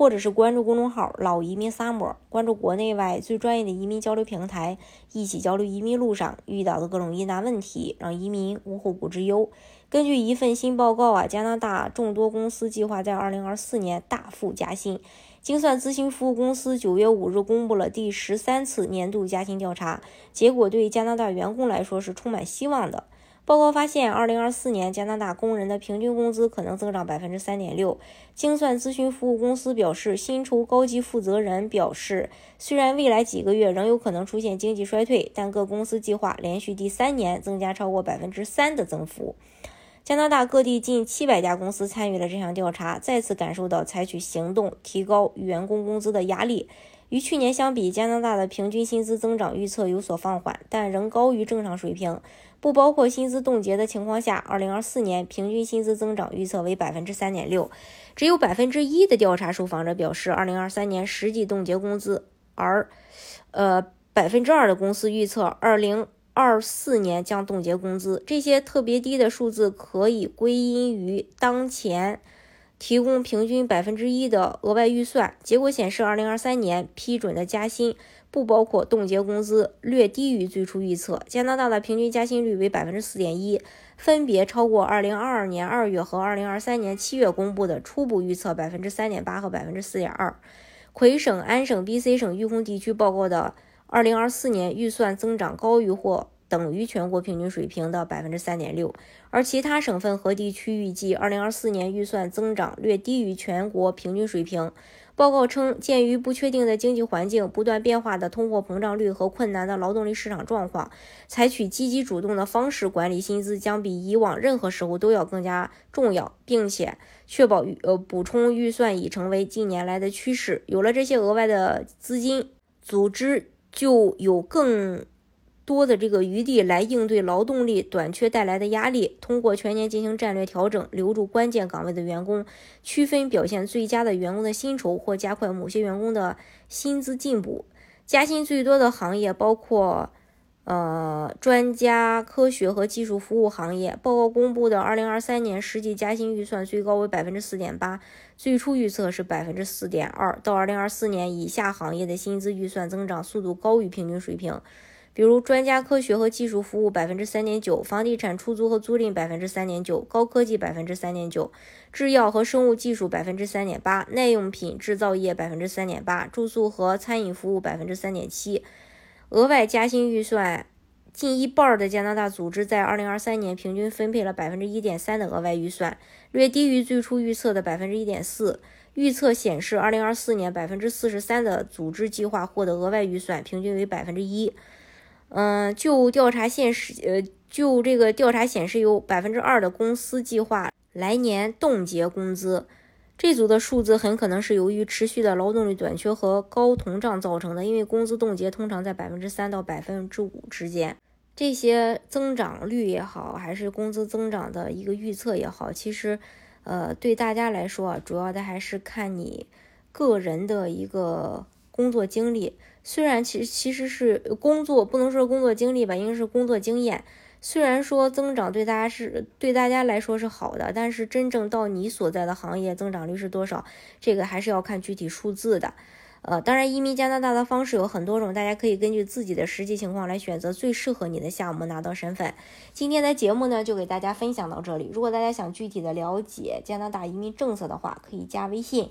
或者是关注公众号“老移民 Summer”，关注国内外最专业的移民交流平台，一起交流移民路上遇到的各种疑难问题，让移民无后顾之忧。根据一份新报告啊，加拿大众多公司计划在二零二四年大幅加薪。精算咨询服务公司九月五日公布了第十三次年度加薪调查结果，对加拿大员工来说是充满希望的。报告发现，二零二四年加拿大工人的平均工资可能增长百分之三点六。精算咨询服务公司表示，薪酬高级负责人表示，虽然未来几个月仍有可能出现经济衰退，但各公司计划连续第三年增加超过百分之三的增幅。加拿大各地近七百家公司参与了这项调查，再次感受到采取行动提高员工工资的压力。与去年相比，加拿大的平均薪资增长预测有所放缓，但仍高于正常水平。不包括薪资冻结的情况下，二零二四年平均薪资增长预测为百分之三点六。只有百分之一的调查受访者表示，二零二三年实际冻结工资，而呃百分之二的公司预测二零。二四年将冻结工资，这些特别低的数字可以归因于当前提供平均百分之一的额外预算。结果显示，二零二三年批准的加薪不包括冻结工资，略低于最初预测。加拿大的平均加薪率为百分之四点一，分别超过二零二二年二月和二零二三年七月公布的初步预测百分之三点八和百分之四点二。魁省、安省、BC 省、育空地区报告的。二零二四年预算增长高于或等于全国平均水平的百分之三点六，而其他省份和地区预计二零二四年预算增长略低于全国平均水平。报告称，鉴于不确定的经济环境、不断变化的通货膨胀率和困难的劳动力市场状况，采取积极主动的方式管理薪资将比以往任何时候都要更加重要，并且确保呃补充预算已成为近年来的趋势。有了这些额外的资金，组织。就有更多的这个余地来应对劳动力短缺带来的压力。通过全年进行战略调整，留住关键岗位的员工，区分表现最佳的员工的薪酬，或加快某些员工的薪资进步。加薪最多的行业包括。呃，专家、科学和技术服务行业报告公布的2023年实际加薪预算最高为百分之四点八，最初预测是百分之四点二。到2024年，以下行业的薪资预算增长速度高于平均水平，比如专家、科学和技术服务百分之三点九，房地产出租和租赁百分之三点九，高科技百分之三点九，制药和生物技术百分之三点八，耐用品制造业百分之三点八，住宿和餐饮服务百分之三点七。额外加薪预算，近一半的加拿大组织在二零二三年平均分配了百分之一点三的额外预算，略低于最初预测的百分之一点四。预测显示二零二四年百分之四十三的组织计划获得额外预算，平均为百分之一。嗯，就调查现实，呃，就这个调查显示，有百分之二的公司计划来年冻结工资。这组的数字很可能是由于持续的劳动力短缺和高通胀造成的，因为工资冻结通常在百分之三到百分之五之间。这些增长率也好，还是工资增长的一个预测也好，其实，呃，对大家来说，主要的还是看你个人的一个工作经历。虽然其实其实是工作，不能说工作经历吧，应该是工作经验。虽然说增长对大家是对大家来说是好的，但是真正到你所在的行业增长率是多少，这个还是要看具体数字的。呃，当然，移民加拿大的方式有很多种，大家可以根据自己的实际情况来选择最适合你的项目拿到身份。今天的节目呢，就给大家分享到这里。如果大家想具体的了解加拿大移民政策的话，可以加微信